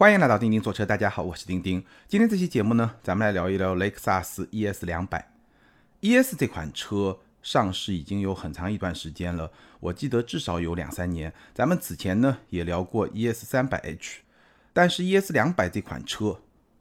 欢迎来到钉钉坐车，大家好，我是钉钉。今天这期节目呢，咱们来聊一聊雷克萨斯 ES 两百。ES 这款车上市已经有很长一段时间了，我记得至少有两三年。咱们此前呢也聊过 ES 三百 H，但是 ES 两百这款车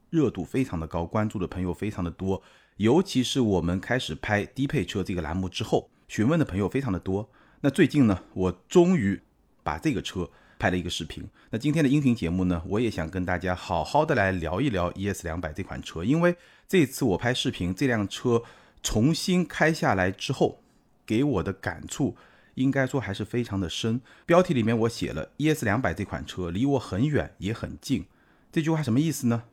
热度非常的高，关注的朋友非常的多，尤其是我们开始拍低配车这个栏目之后，询问的朋友非常的多。那最近呢，我终于把这个车。拍了一个视频，那今天的音频节目呢，我也想跟大家好好的来聊一聊 ES 两百这款车，因为这次我拍视频，这辆车重新开下来之后，给我的感触应该说还是非常的深。标题里面我写了 ES 两百这款车离我很远也很近，这句话什么意思呢？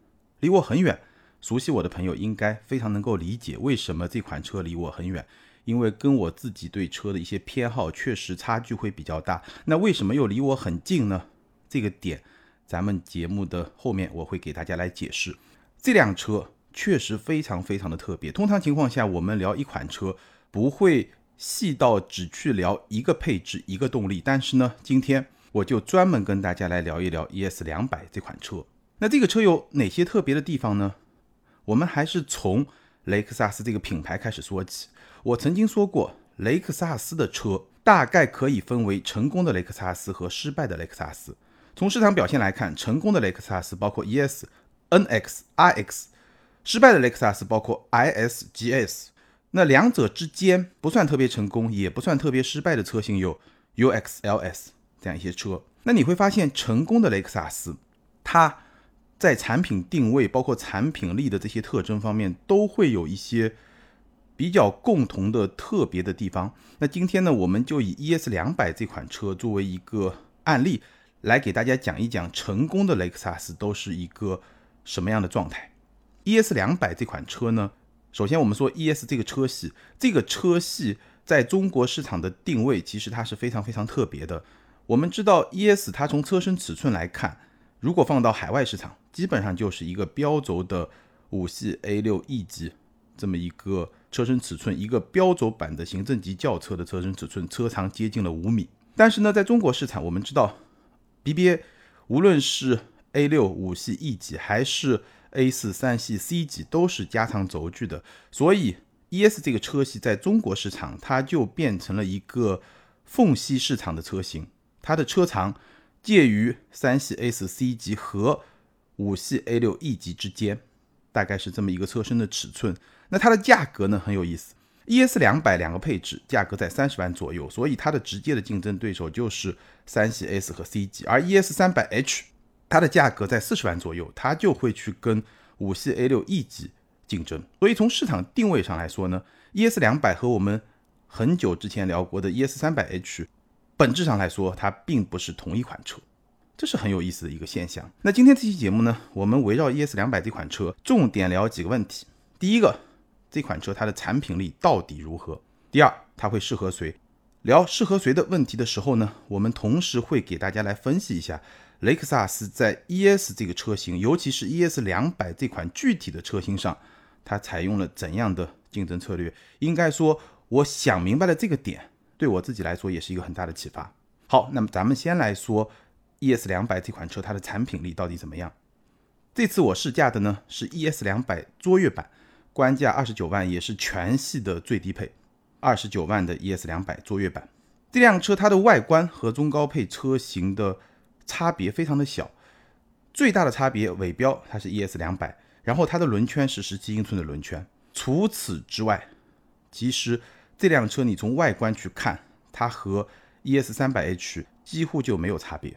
离我很远，熟悉我的朋友应该非常能够理解为什么这款车离我很远。因为跟我自己对车的一些偏好确实差距会比较大，那为什么又离我很近呢？这个点，咱们节目的后面我会给大家来解释。这辆车确实非常非常的特别。通常情况下，我们聊一款车不会细到只去聊一个配置、一个动力，但是呢，今天我就专门跟大家来聊一聊 ES 两百这款车。那这个车有哪些特别的地方呢？我们还是从雷克萨斯这个品牌开始说起。我曾经说过，雷克萨斯的车大概可以分为成功的雷克萨斯和失败的雷克萨斯。从市场表现来看，成功的雷克萨斯包括 ES、NX、RX，失败的雷克萨斯包括 IS、GS。那两者之间不算特别成功，也不算特别失败的车型有 UX、LS 这样一些车。那你会发现，成功的雷克萨斯，它在产品定位、包括产品力的这些特征方面，都会有一些。比较共同的特别的地方，那今天呢，我们就以 ES 两百这款车作为一个案例，来给大家讲一讲成功的雷克萨斯都是一个什么样的状态。ES 两百这款车呢，首先我们说 ES 这个车系，这个车系在中国市场的定位其实它是非常非常特别的。我们知道 ES 它从车身尺寸来看，如果放到海外市场，基本上就是一个标轴的五系 A 六 E 级这么一个。车身尺寸，一个标轴版的行政级轿车的车身尺寸，车长接近了五米。但是呢，在中国市场，我们知道，BBA 无论是 A 六五系 E 级，还是 A 四三系 C 级，都是加长轴距的。所以 ES 这个车系在中国市场，它就变成了一个缝隙市场的车型。它的车长介于三系 A 四 C 级和五系 A 六 E 级之间，大概是这么一个车身的尺寸。那它的价格呢很有意思，ES 两百两个配置价格在三十万左右，所以它的直接的竞争对手就是三系 S 和 C 级，而 ES 三百 H 它的价格在四十万左右，它就会去跟五系 A 六 E 级竞争。所以从市场定位上来说呢，ES 两百和我们很久之前聊过的 ES 三百 H 本质上来说它并不是同一款车，这是很有意思的一个现象。那今天这期节目呢，我们围绕 ES 两百这款车重点聊几个问题，第一个。这款车它的产品力到底如何？第二，它会适合谁？聊适合谁的问题的时候呢，我们同时会给大家来分析一下雷克萨斯在 ES 这个车型，尤其是 ES 两百这款具体的车型上，它采用了怎样的竞争策略？应该说，我想明白了这个点，对我自己来说也是一个很大的启发。好，那么咱们先来说 ES 两百这款车它的产品力到底怎么样？这次我试驾的呢是 ES 两百卓越版。官价二十九万，也是全系的最低配，二十九万的 ES 两百卓越版。这辆车它的外观和中高配车型的差别非常的小，最大的差别尾标它是 ES 两百，然后它的轮圈是十七英寸的轮圈。除此之外，其实这辆车你从外观去看，它和 ES 三百 H 几乎就没有差别。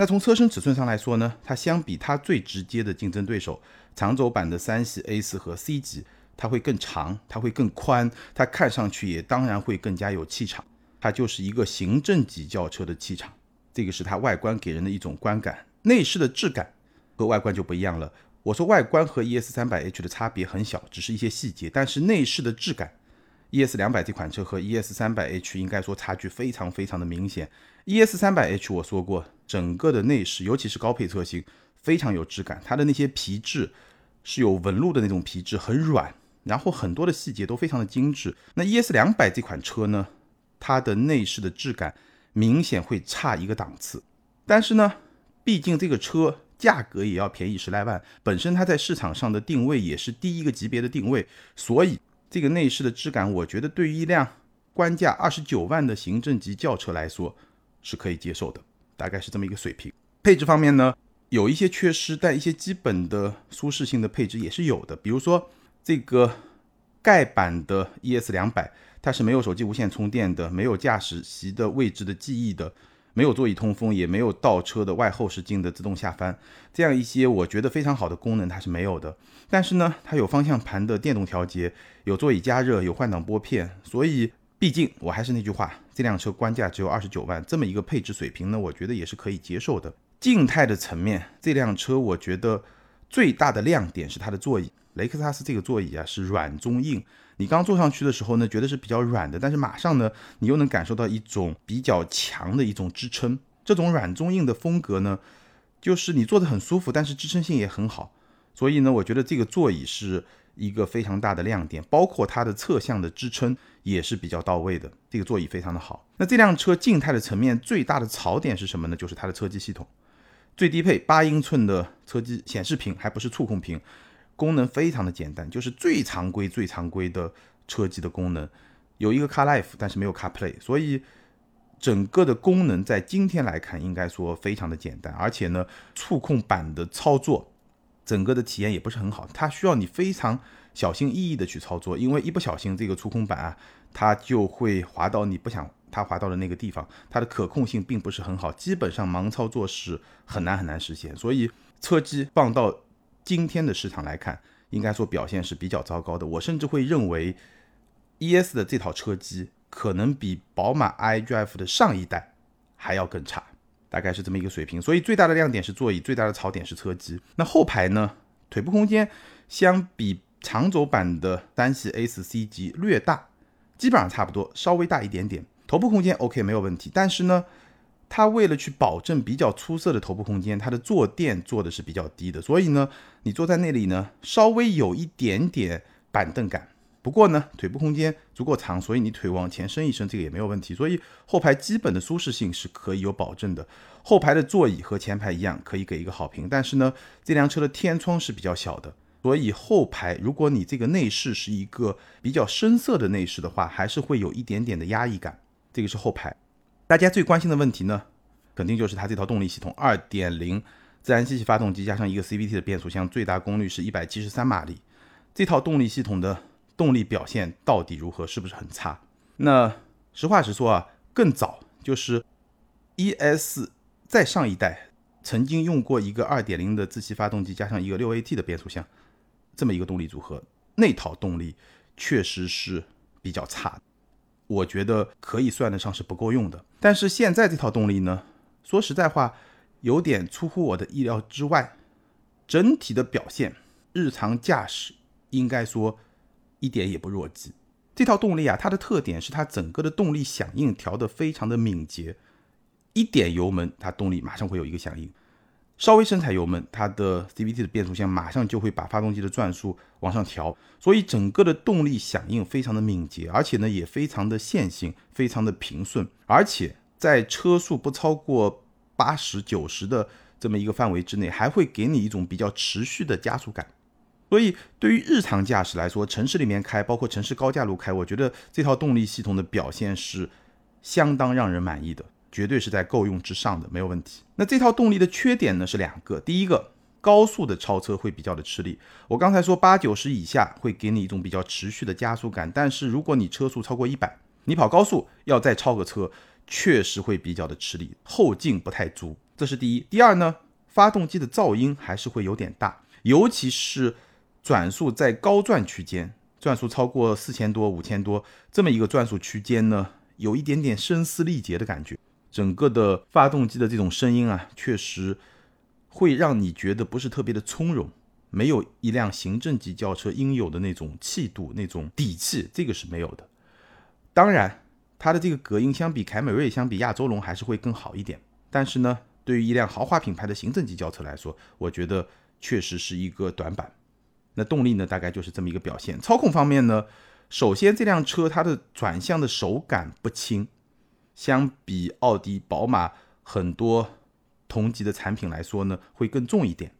那从车身尺寸上来说呢，它相比它最直接的竞争对手长轴版的三系 A 四和 C 级。它会更长，它会更宽，它看上去也当然会更加有气场。它就是一个行政级轿车的气场，这个是它外观给人的一种观感。内饰的质感和外观就不一样了。我说外观和 ES 三百 H 的差别很小，只是一些细节，但是内饰的质感，ES 两百这款车和 ES 三百 H 应该说差距非常非常的明显。ES 三百 H 我说过，整个的内饰，尤其是高配车型，非常有质感，它的那些皮质是有纹路的那种皮质，很软。然后很多的细节都非常的精致。那 ES 两百这款车呢，它的内饰的质感明显会差一个档次。但是呢，毕竟这个车价格也要便宜十来万，本身它在市场上的定位也是第一个级别的定位，所以这个内饰的质感，我觉得对于一辆官价二十九万的行政级轿车来说是可以接受的，大概是这么一个水平。配置方面呢，有一些缺失，但一些基本的舒适性的配置也是有的，比如说这个盖板的 ES 两百，它是没有手机无线充电的，没有驾驶席的位置的记忆的。没有座椅通风，也没有倒车的外后视镜的自动下翻，这样一些我觉得非常好的功能它是没有的。但是呢，它有方向盘的电动调节，有座椅加热，有换挡拨片。所以，毕竟我还是那句话，这辆车官价只有二十九万，这么一个配置水平呢，我觉得也是可以接受的。静态的层面，这辆车我觉得最大的亮点是它的座椅。雷克萨斯这个座椅啊是软中硬。你刚坐上去的时候呢，觉得是比较软的，但是马上呢，你又能感受到一种比较强的一种支撑。这种软中硬的风格呢，就是你坐得很舒服，但是支撑性也很好。所以呢，我觉得这个座椅是一个非常大的亮点，包括它的侧向的支撑也是比较到位的。这个座椅非常的好。那这辆车静态的层面最大的槽点是什么呢？就是它的车机系统，最低配八英寸的车机显示屏，还不是触控屏。功能非常的简单，就是最常规、最常规的车机的功能，有一个 CarLife，但是没有 CarPlay，所以整个的功能在今天来看，应该说非常的简单，而且呢，触控板的操作，整个的体验也不是很好，它需要你非常小心翼翼的去操作，因为一不小心这个触控板啊，它就会滑到你不想它滑到的那个地方，它的可控性并不是很好，基本上盲操作是很难很难实现，所以车机放到。今天的市场来看，应该说表现是比较糟糕的。我甚至会认为，ES 的这套车机可能比宝马 iDrive 的上一代还要更差，大概是这么一个水平。所以最大的亮点是座椅，最大的槽点是车机。那后排呢？腿部空间相比长轴版的三系 A 四 C 级略大，基本上差不多，稍微大一点点。头部空间 OK 没有问题，但是呢？它为了去保证比较出色的头部空间，它的坐垫做的是比较低的，所以呢，你坐在那里呢，稍微有一点点板凳感。不过呢，腿部空间足够长，所以你腿往前伸一伸，这个也没有问题。所以后排基本的舒适性是可以有保证的。后排的座椅和前排一样，可以给一个好评。但是呢，这辆车的天窗是比较小的，所以后排如果你这个内饰是一个比较深色的内饰的话，还是会有一点点的压抑感。这个是后排。大家最关心的问题呢，肯定就是它这套动力系统，二点零自然吸气发动机加上一个 CVT 的变速箱，最大功率是一百七十三马力。这套动力系统的动力表现到底如何？是不是很差？那实话实说啊，更早就是 ES 再上一代曾经用过一个二点零的自吸发动机加上一个六 AT 的变速箱，这么一个动力组合，那套动力确实是比较差。我觉得可以算得上是不够用的，但是现在这套动力呢，说实在话，有点出乎我的意料之外。整体的表现，日常驾驶应该说一点也不弱鸡。这套动力啊，它的特点是它整个的动力响应调得非常的敏捷，一点油门，它动力马上会有一个响应。稍微深踩油门，它的 CVT 的变速箱马上就会把发动机的转速往上调，所以整个的动力响应非常的敏捷，而且呢也非常的线性，非常的平顺，而且在车速不超过八十九十的这么一个范围之内，还会给你一种比较持续的加速感。所以对于日常驾驶来说，城市里面开，包括城市高架路开，我觉得这套动力系统的表现是相当让人满意的。绝对是在够用之上的，没有问题。那这套动力的缺点呢是两个，第一个，高速的超车会比较的吃力。我刚才说八九十以下会给你一种比较持续的加速感，但是如果你车速超过一百，你跑高速要再超个车，确实会比较的吃力，后劲不太足。这是第一。第二呢，发动机的噪音还是会有点大，尤其是转速在高转区间，转速超过四千多、五千多这么一个转速区间呢，有一点点声嘶力竭的感觉。整个的发动机的这种声音啊，确实会让你觉得不是特别的从容，没有一辆行政级轿车应有的那种气度、那种底气，这个是没有的。当然，它的这个隔音相比凯美瑞、相比亚洲龙还是会更好一点。但是呢，对于一辆豪华品牌的行政级轿车来说，我觉得确实是一个短板。那动力呢，大概就是这么一个表现。操控方面呢，首先这辆车它的转向的手感不轻。相比奥迪、宝马很多同级的产品来说呢，会更重一点。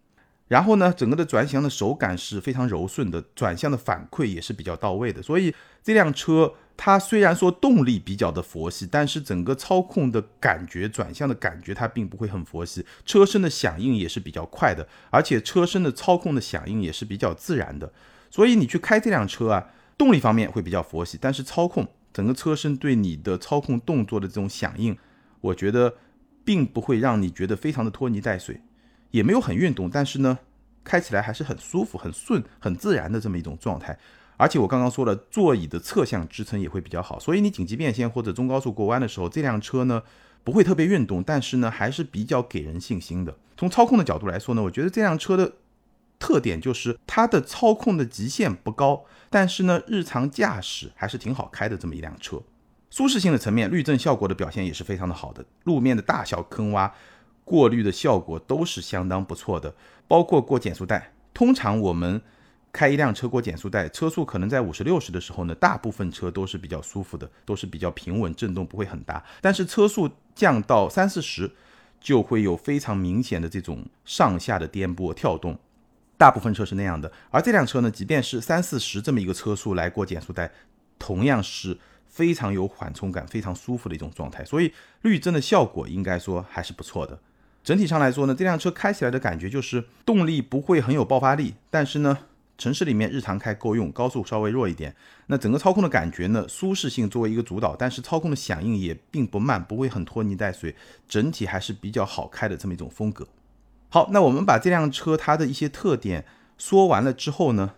然后呢，整个的转向的手感是非常柔顺的，转向的反馈也是比较到位的。所以这辆车它虽然说动力比较的佛系，但是整个操控的感觉、转向的感觉它并不会很佛系，车身的响应也是比较快的，而且车身的操控的响应也是比较自然的。所以你去开这辆车啊，动力方面会比较佛系，但是操控整个车身对你的操控动作的这种响应，我觉得并不会让你觉得非常的拖泥带水。也没有很运动，但是呢，开起来还是很舒服、很顺、很自然的这么一种状态。而且我刚刚说了，座椅的侧向支撑也会比较好，所以你紧急变线或者中高速过弯的时候，这辆车呢不会特别运动，但是呢还是比较给人信心的。从操控的角度来说呢，我觉得这辆车的特点就是它的操控的极限不高，但是呢日常驾驶还是挺好开的这么一辆车。舒适性的层面，滤震效果的表现也是非常的好的，路面的大小坑洼。过滤的效果都是相当不错的，包括过减速带。通常我们开一辆车过减速带，车速可能在五十六十的时候呢，大部分车都是比较舒服的，都是比较平稳，震动不会很大。但是车速降到三四十，就会有非常明显的这种上下的颠簸跳动。大部分车是那样的，而这辆车呢，即便是三四十这么一个车速来过减速带，同样是。非常有缓冲感，非常舒服的一种状态，所以滤震的效果应该说还是不错的。整体上来说呢，这辆车开起来的感觉就是动力不会很有爆发力，但是呢，城市里面日常开够用，高速稍微弱一点。那整个操控的感觉呢，舒适性作为一个主导，但是操控的响应也并不慢，不会很拖泥带水，整体还是比较好开的这么一种风格。好，那我们把这辆车它的一些特点说完了之后呢，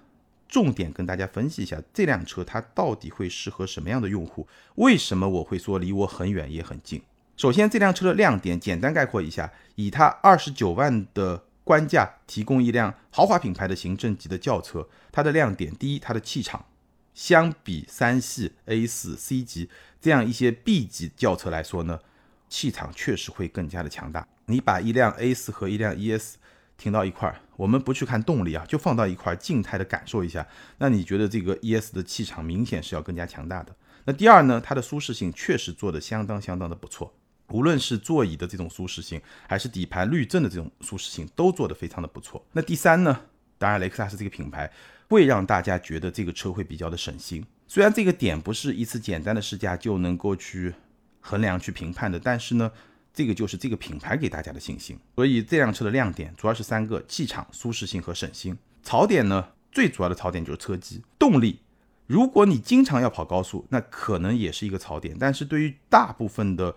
重点跟大家分析一下这辆车它到底会适合什么样的用户？为什么我会说离我很远也很近？首先，这辆车的亮点简单概括一下：以它二十九万的官价提供一辆豪华品牌的行政级的轿车，它的亮点第一，它的气场，相比三系、A 四、C 级这样一些 B 级轿车来说呢，气场确实会更加的强大。你把一辆 A 四和一辆 ES 停到一块儿，我们不去看动力啊，就放到一块儿静态的感受一下，那你觉得这个 ES 的气场明显是要更加强大的。那第二呢，它的舒适性确实做的相当相当的不错。无论是座椅的这种舒适性，还是底盘滤震的这种舒适性，都做得非常的不错。那第三呢？当然，雷克萨斯这个品牌会让大家觉得这个车会比较的省心。虽然这个点不是一次简单的试驾就能够去衡量、去评判的，但是呢，这个就是这个品牌给大家的信心。所以这辆车的亮点主要是三个：气场、舒适性和省心。槽点呢，最主要的槽点就是车机动力。如果你经常要跑高速，那可能也是一个槽点。但是对于大部分的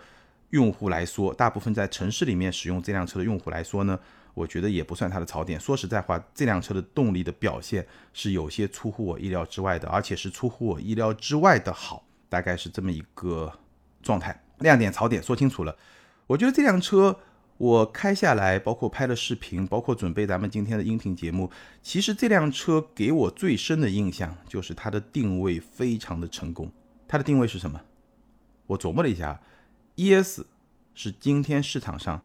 用户来说，大部分在城市里面使用这辆车的用户来说呢，我觉得也不算它的槽点。说实在话，这辆车的动力的表现是有些出乎我意料之外的，而且是出乎我意料之外的好，大概是这么一个状态。亮点、槽点说清楚了，我觉得这辆车我开下来，包括拍了视频，包括准备咱们今天的音频节目，其实这辆车给我最深的印象就是它的定位非常的成功。它的定位是什么？我琢磨了一下。ES 是今天市场上，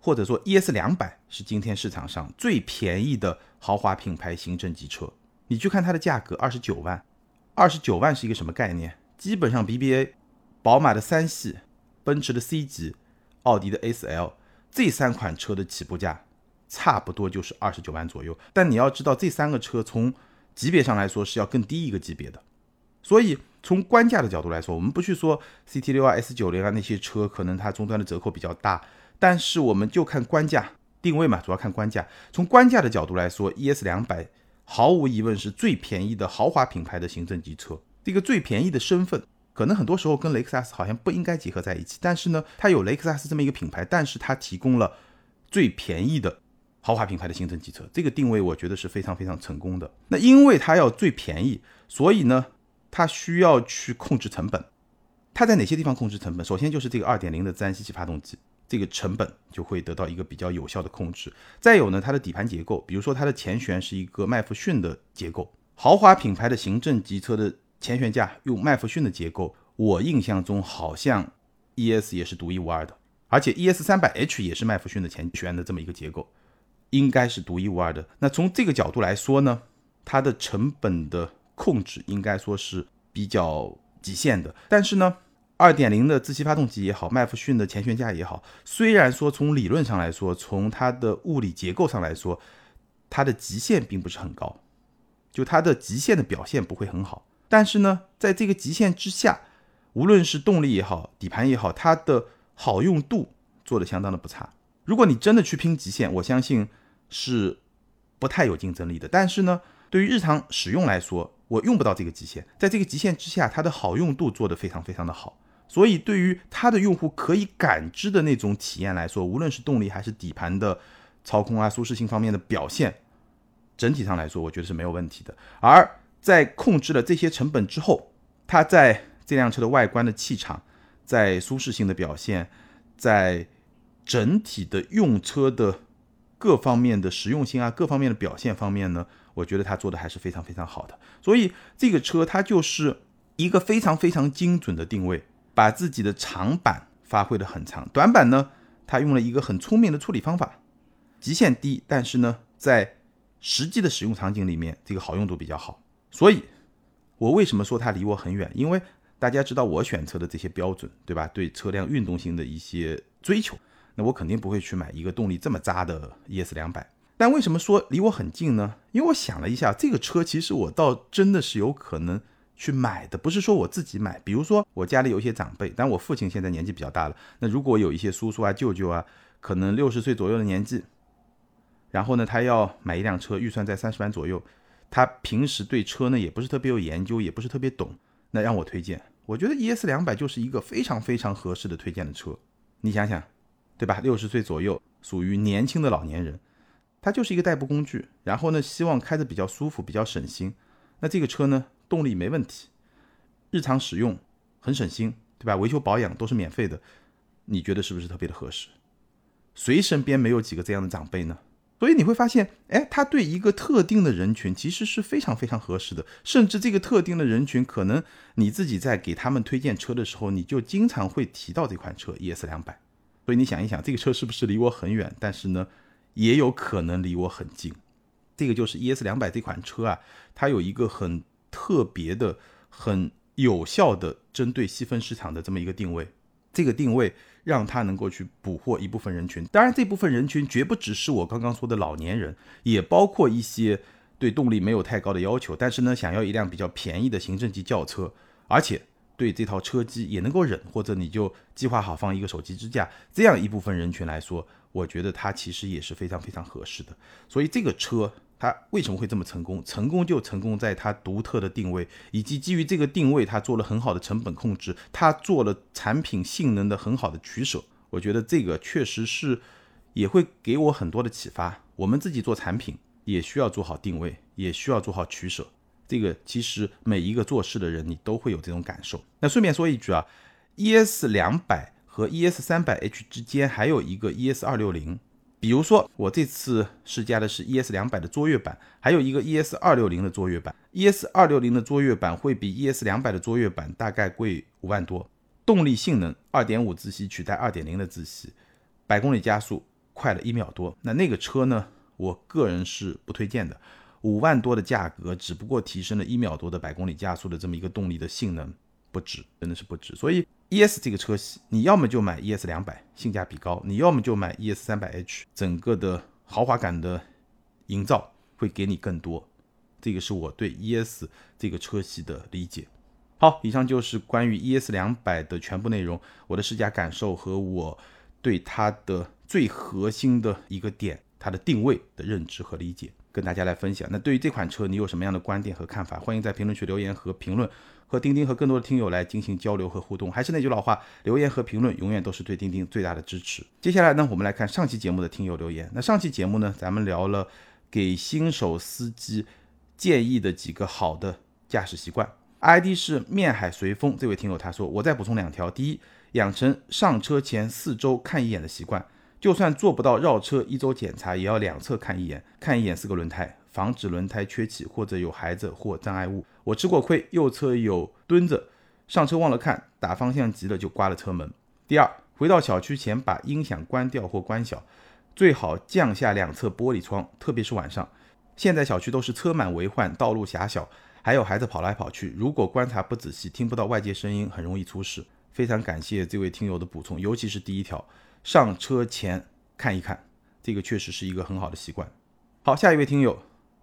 或者说 ES 两百是今天市场上最便宜的豪华品牌行政级车。你去看它的价格，二十九万，二十九万是一个什么概念？基本上 BBA、宝马的三系、奔驰的 C 级、奥迪的 A4L 这三款车的起步价差不多就是二十九万左右。但你要知道，这三个车从级别上来说是要更低一个级别的，所以。从官价的角度来说，我们不去说 CT 六啊、S 九零啊那些车，可能它终端的折扣比较大，但是我们就看官价定位嘛，主要看官价。从官价的角度来说，ES 两百毫无疑问是最便宜的豪华品牌的行政级车。这个最便宜的身份，可能很多时候跟雷克萨斯好像不应该结合在一起，但是呢，它有雷克萨斯这么一个品牌，但是它提供了最便宜的豪华品牌的行政级车，这个定位我觉得是非常非常成功的。那因为它要最便宜，所以呢。它需要去控制成本，它在哪些地方控制成本？首先就是这个二点零的自然吸气发动机，这个成本就会得到一个比较有效的控制。再有呢，它的底盘结构，比如说它的前悬是一个麦弗逊的结构，豪华品牌的行政级车的前悬架用麦弗逊的结构，我印象中好像 ES 也是独一无二的，而且 ES 三百 H 也是麦弗逊的前悬的这么一个结构，应该是独一无二的。那从这个角度来说呢，它的成本的。控制应该说是比较极限的，但是呢，二点零的自吸发动机也好，麦弗逊的前悬架也好，虽然说从理论上来说，从它的物理结构上来说，它的极限并不是很高，就它的极限的表现不会很好。但是呢，在这个极限之下，无论是动力也好，底盘也好，它的好用度做的相当的不差。如果你真的去拼极限，我相信是不太有竞争力的。但是呢，对于日常使用来说，我用不到这个极限，在这个极限之下，它的好用度做得非常非常的好。所以，对于它的用户可以感知的那种体验来说，无论是动力还是底盘的操控啊、舒适性方面的表现，整体上来说，我觉得是没有问题的。而在控制了这些成本之后，它在这辆车的外观的气场、在舒适性的表现、在整体的用车的各方面的实用性啊、各方面的表现方面呢，我觉得它做的还是非常非常好的。所以，这个车它就是一个非常非常精准的定位。把自己的长板发挥的很长，短板呢，它用了一个很聪明的处理方法，极限低，但是呢，在实际的使用场景里面，这个好用度比较好。所以，我为什么说它离我很远？因为大家知道我选车的这些标准，对吧？对车辆运动性的一些追求，那我肯定不会去买一个动力这么渣的 ES 两百。但为什么说离我很近呢？因为我想了一下，这个车其实我倒真的是有可能。去买的不是说我自己买，比如说我家里有一些长辈，但我父亲现在年纪比较大了。那如果有一些叔叔啊、舅舅啊，可能六十岁左右的年纪，然后呢，他要买一辆车，预算在三十万左右，他平时对车呢也不是特别有研究，也不是特别懂，那让我推荐，我觉得 ES 两百就是一个非常非常合适的推荐的车。你想想，对吧？六十岁左右，属于年轻的老年人，它就是一个代步工具，然后呢，希望开着比较舒服、比较省心。那这个车呢？动力没问题，日常使用很省心，对吧？维修保养都是免费的，你觉得是不是特别的合适？谁身边没有几个这样的长辈呢？所以你会发现，哎，他对一个特定的人群其实是非常非常合适的，甚至这个特定的人群，可能你自己在给他们推荐车的时候，你就经常会提到这款车 ES 两百。所以你想一想，这个车是不是离我很远？但是呢，也有可能离我很近。这个就是 ES 两百这款车啊，它有一个很。特别的、很有效的针对细分市场的这么一个定位，这个定位让它能够去捕获一部分人群。当然，这部分人群绝不只是我刚刚说的老年人，也包括一些对动力没有太高的要求，但是呢，想要一辆比较便宜的行政级轿车，而且对这套车机也能够忍，或者你就计划好放一个手机支架，这样一部分人群来说，我觉得它其实也是非常非常合适的。所以这个车。它为什么会这么成功？成功就成功在它独特的定位，以及基于这个定位，它做了很好的成本控制，它做了产品性能的很好的取舍。我觉得这个确实是也会给我很多的启发。我们自己做产品也需要做好定位，也需要做好取舍。这个其实每一个做事的人，你都会有这种感受。那顺便说一句啊，ES 两百和 ES 三百 H 之间还有一个 ES 二六零。比如说，我这次试驾的是 ES 两百的卓越版，还有一个 ES 二六零的卓越版。ES 二六零的卓越版会比 ES 两百的卓越版大概贵五万多。动力性能，二点五自吸取代二点零的自吸，百公里加速快了一秒多。那那个车呢？我个人是不推荐的。五万多的价格，只不过提升了一秒多的百公里加速的这么一个动力的性能，不值，真的是不值。所以。ES 这个车系，你要么就买 ES 两百，性价比高；你要么就买 ES 三百 H，整个的豪华感的营造会给你更多。这个是我对 ES 这个车系的理解。好，以上就是关于 ES 两百的全部内容，我的试驾感受和我对它的最核心的一个点，它的定位的认知和理解，跟大家来分享。那对于这款车，你有什么样的观点和看法？欢迎在评论区留言和评论。和钉钉和更多的听友来进行交流和互动，还是那句老话，留言和评论永远都是对钉钉最大的支持。接下来呢，我们来看上期节目的听友留言。那上期节目呢，咱们聊了给新手司机建议的几个好的驾驶习惯。ID 是面海随风这位听友他说，我再补充两条：第一，养成上车前四周看一眼的习惯，就算做不到绕车一周检查，也要两侧看一眼，看一眼四个轮胎。防止轮胎缺气或者有孩子或障碍物。我吃过亏，右侧有墩子，上车忘了看，打方向急了就刮了车门。第二，回到小区前把音响关掉或关小，最好降下两侧玻璃窗，特别是晚上。现在小区都是车满为患，道路狭小，还有孩子跑来跑去，如果观察不仔细，听不到外界声音，很容易出事。非常感谢这位听友的补充，尤其是第一条，上车前看一看，这个确实是一个很好的习惯。好，下一位听友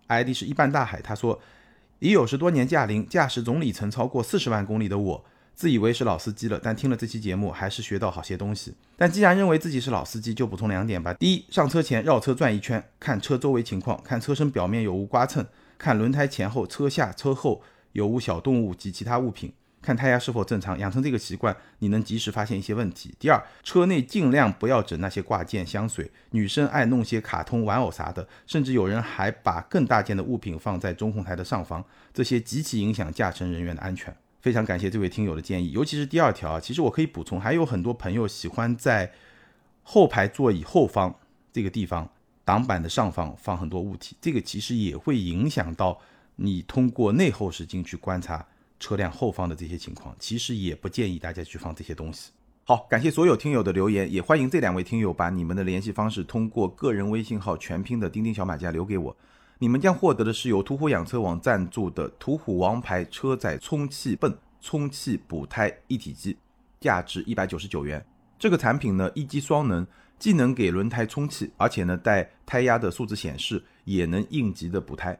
，ID 是一半大海，他说，已有十多年驾龄，驾驶总里程超过四十万公里的我，自以为是老司机了，但听了这期节目还是学到好些东西。但既然认为自己是老司机，就补充两点吧。第一，上车前绕车转一圈，看车周围情况，看车身表面有无刮蹭，看轮胎前后、车下、车后有无小动物及其他物品。看胎压是否正常，养成这个习惯，你能及时发现一些问题。第二，车内尽量不要整那些挂件、香水，女生爱弄些卡通玩偶啥的，甚至有人还把更大件的物品放在中控台的上方，这些极其影响驾乘人员的安全。非常感谢这位听友的建议，尤其是第二条啊，其实我可以补充，还有很多朋友喜欢在后排座椅后方这个地方挡板的上方放很多物体，这个其实也会影响到你通过内后视镜去观察。车辆后方的这些情况，其实也不建议大家去放这些东西。好，感谢所有听友的留言，也欢迎这两位听友把你们的联系方式通过个人微信号全拼的钉钉小马甲留给我。你们将获得的是由途虎养车网赞助的途虎王牌车载充气泵充气补胎一体机，价值一百九十九元。这个产品呢，一机双能，既能给轮胎充气，而且呢带胎压的数字显示，也能应急的补胎。